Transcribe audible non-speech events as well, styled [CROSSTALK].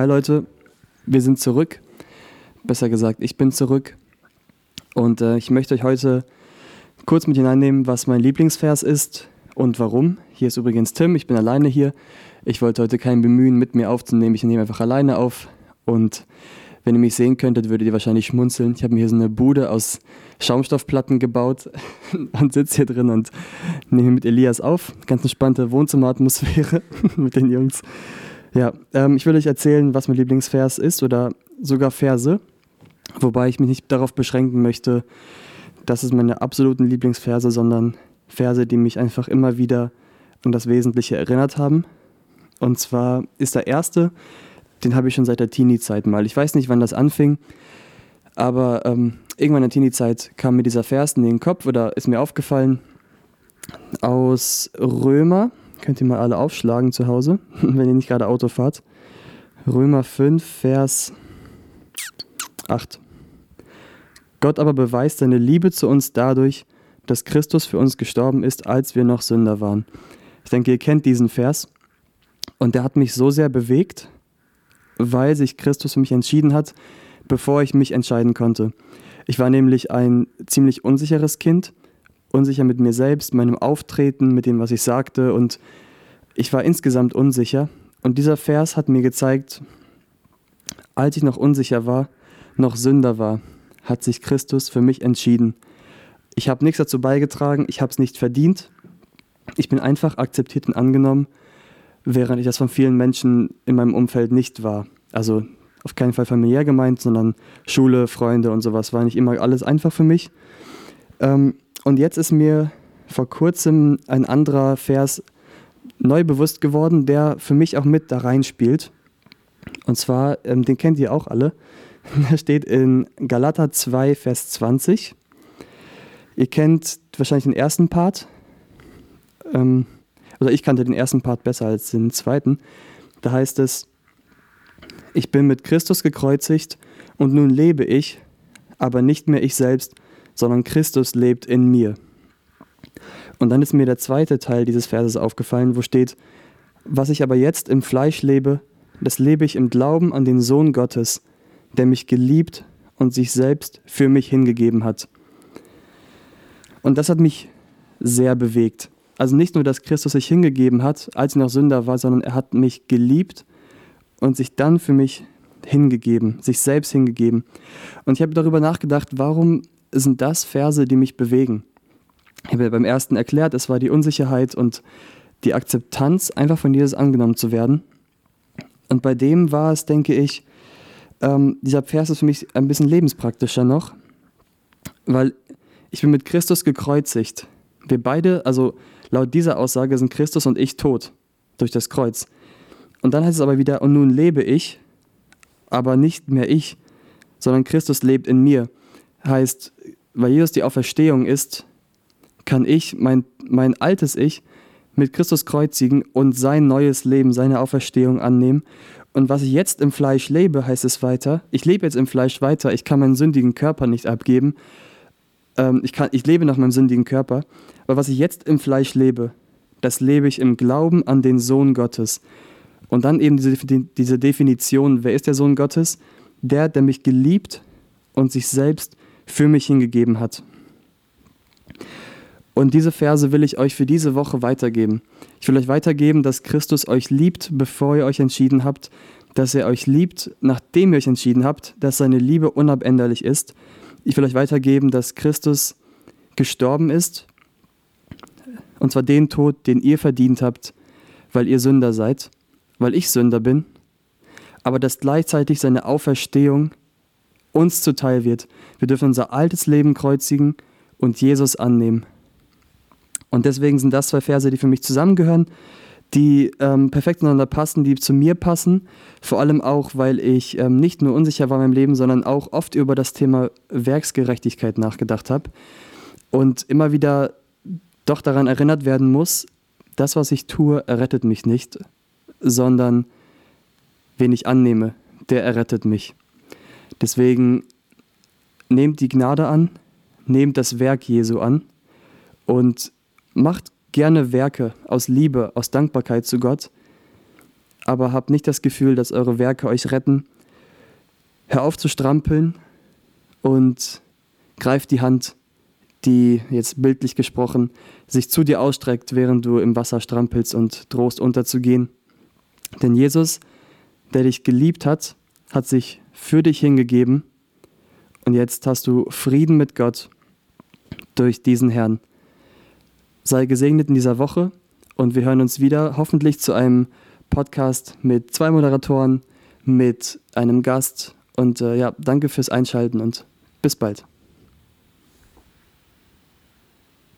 Hi Leute, wir sind zurück. Besser gesagt, ich bin zurück. Und äh, ich möchte euch heute kurz mit hineinnehmen, was mein Lieblingsvers ist und warum. Hier ist übrigens Tim, ich bin alleine hier. Ich wollte heute keinen bemühen, mit mir aufzunehmen. Ich nehme einfach alleine auf. Und wenn ihr mich sehen könntet, würdet ihr wahrscheinlich schmunzeln. Ich habe mir hier so eine Bude aus Schaumstoffplatten gebaut [LAUGHS] und sitze hier drin und nehme mit Elias auf. Ganz entspannte Wohnzimmeratmosphäre [LAUGHS] mit den Jungs. Ja, ähm, ich will euch erzählen, was mein Lieblingsvers ist oder sogar Verse, wobei ich mich nicht darauf beschränken möchte, das ist meine absoluten Lieblingsverse, sondern Verse, die mich einfach immer wieder an das Wesentliche erinnert haben. Und zwar ist der erste, den habe ich schon seit der Teenie-Zeit mal. Ich weiß nicht, wann das anfing, aber ähm, irgendwann in der Teenie-Zeit kam mir dieser Vers in den Kopf oder ist mir aufgefallen aus Römer Könnt ihr mal alle aufschlagen zu Hause, [LAUGHS] wenn ihr nicht gerade Auto fahrt. Römer 5, Vers 8. Gott aber beweist seine Liebe zu uns dadurch, dass Christus für uns gestorben ist, als wir noch Sünder waren. Ich denke, ihr kennt diesen Vers. Und der hat mich so sehr bewegt, weil sich Christus für mich entschieden hat, bevor ich mich entscheiden konnte. Ich war nämlich ein ziemlich unsicheres Kind unsicher mit mir selbst, meinem Auftreten, mit dem, was ich sagte und ich war insgesamt unsicher. Und dieser Vers hat mir gezeigt, als ich noch unsicher war, noch Sünder war, hat sich Christus für mich entschieden. Ich habe nichts dazu beigetragen, ich habe es nicht verdient. Ich bin einfach akzeptiert und angenommen, während ich das von vielen Menschen in meinem Umfeld nicht war. Also auf keinen Fall familiär gemeint, sondern Schule, Freunde und sowas war nicht immer alles einfach für mich. Ähm, und jetzt ist mir vor kurzem ein anderer Vers neu bewusst geworden, der für mich auch mit da reinspielt. Und zwar, ähm, den kennt ihr auch alle. [LAUGHS] Der steht in Galater 2, Vers 20. Ihr kennt wahrscheinlich den ersten Part. Ähm, oder ich kannte den ersten Part besser als den zweiten. Da heißt es, ich bin mit Christus gekreuzigt und nun lebe ich, aber nicht mehr ich selbst, sondern Christus lebt in mir. Und dann ist mir der zweite Teil dieses Verses aufgefallen, wo steht, was ich aber jetzt im Fleisch lebe, das lebe ich im Glauben an den Sohn Gottes, der mich geliebt und sich selbst für mich hingegeben hat. Und das hat mich sehr bewegt. Also nicht nur, dass Christus sich hingegeben hat, als ich noch Sünder war, sondern er hat mich geliebt und sich dann für mich hingegeben, sich selbst hingegeben. Und ich habe darüber nachgedacht, warum sind das Verse, die mich bewegen. Ich habe ja beim ersten erklärt, es war die Unsicherheit und die Akzeptanz, einfach von Jesus angenommen zu werden. Und bei dem war es, denke ich, ähm, dieser Vers ist für mich ein bisschen lebenspraktischer noch, weil ich bin mit Christus gekreuzigt. Wir beide, also laut dieser Aussage, sind Christus und ich tot durch das Kreuz. Und dann heißt es aber wieder, und nun lebe ich, aber nicht mehr ich, sondern Christus lebt in mir. Heißt, weil Jesus die Auferstehung ist, kann ich mein, mein altes Ich mit Christus kreuzigen und sein neues Leben, seine Auferstehung annehmen. Und was ich jetzt im Fleisch lebe, heißt es weiter, ich lebe jetzt im Fleisch weiter, ich kann meinen sündigen Körper nicht abgeben, ähm, ich, kann, ich lebe nach meinem sündigen Körper, aber was ich jetzt im Fleisch lebe, das lebe ich im Glauben an den Sohn Gottes. Und dann eben diese, diese Definition, wer ist der Sohn Gottes? Der, der mich geliebt und sich selbst für mich hingegeben hat. Und diese Verse will ich euch für diese Woche weitergeben. Ich will euch weitergeben, dass Christus euch liebt, bevor ihr euch entschieden habt, dass er euch liebt, nachdem ihr euch entschieden habt, dass seine Liebe unabänderlich ist. Ich will euch weitergeben, dass Christus gestorben ist, und zwar den Tod, den ihr verdient habt, weil ihr Sünder seid, weil ich Sünder bin, aber dass gleichzeitig seine Auferstehung uns zuteil wird. Wir dürfen unser altes Leben kreuzigen und Jesus annehmen. Und deswegen sind das zwei Verse, die für mich zusammengehören, die ähm, perfekt zueinander passen, die zu mir passen. Vor allem auch, weil ich ähm, nicht nur unsicher war in meinem Leben, sondern auch oft über das Thema Werksgerechtigkeit nachgedacht habe und immer wieder doch daran erinnert werden muss, das, was ich tue, errettet mich nicht, sondern wen ich annehme, der errettet mich. Deswegen nehmt die Gnade an, nehmt das Werk Jesu an und macht gerne Werke aus Liebe, aus Dankbarkeit zu Gott. aber habt nicht das Gefühl, dass eure Werke euch retten. Hör auf zu strampeln und greif die Hand, die jetzt bildlich gesprochen sich zu dir ausstreckt, während du im Wasser strampelst und drohst unterzugehen. Denn Jesus, der dich geliebt hat, hat sich für dich hingegeben und jetzt hast du Frieden mit Gott durch diesen Herrn. Sei gesegnet in dieser Woche und wir hören uns wieder hoffentlich zu einem Podcast mit zwei Moderatoren, mit einem Gast und äh, ja, danke fürs Einschalten und bis bald.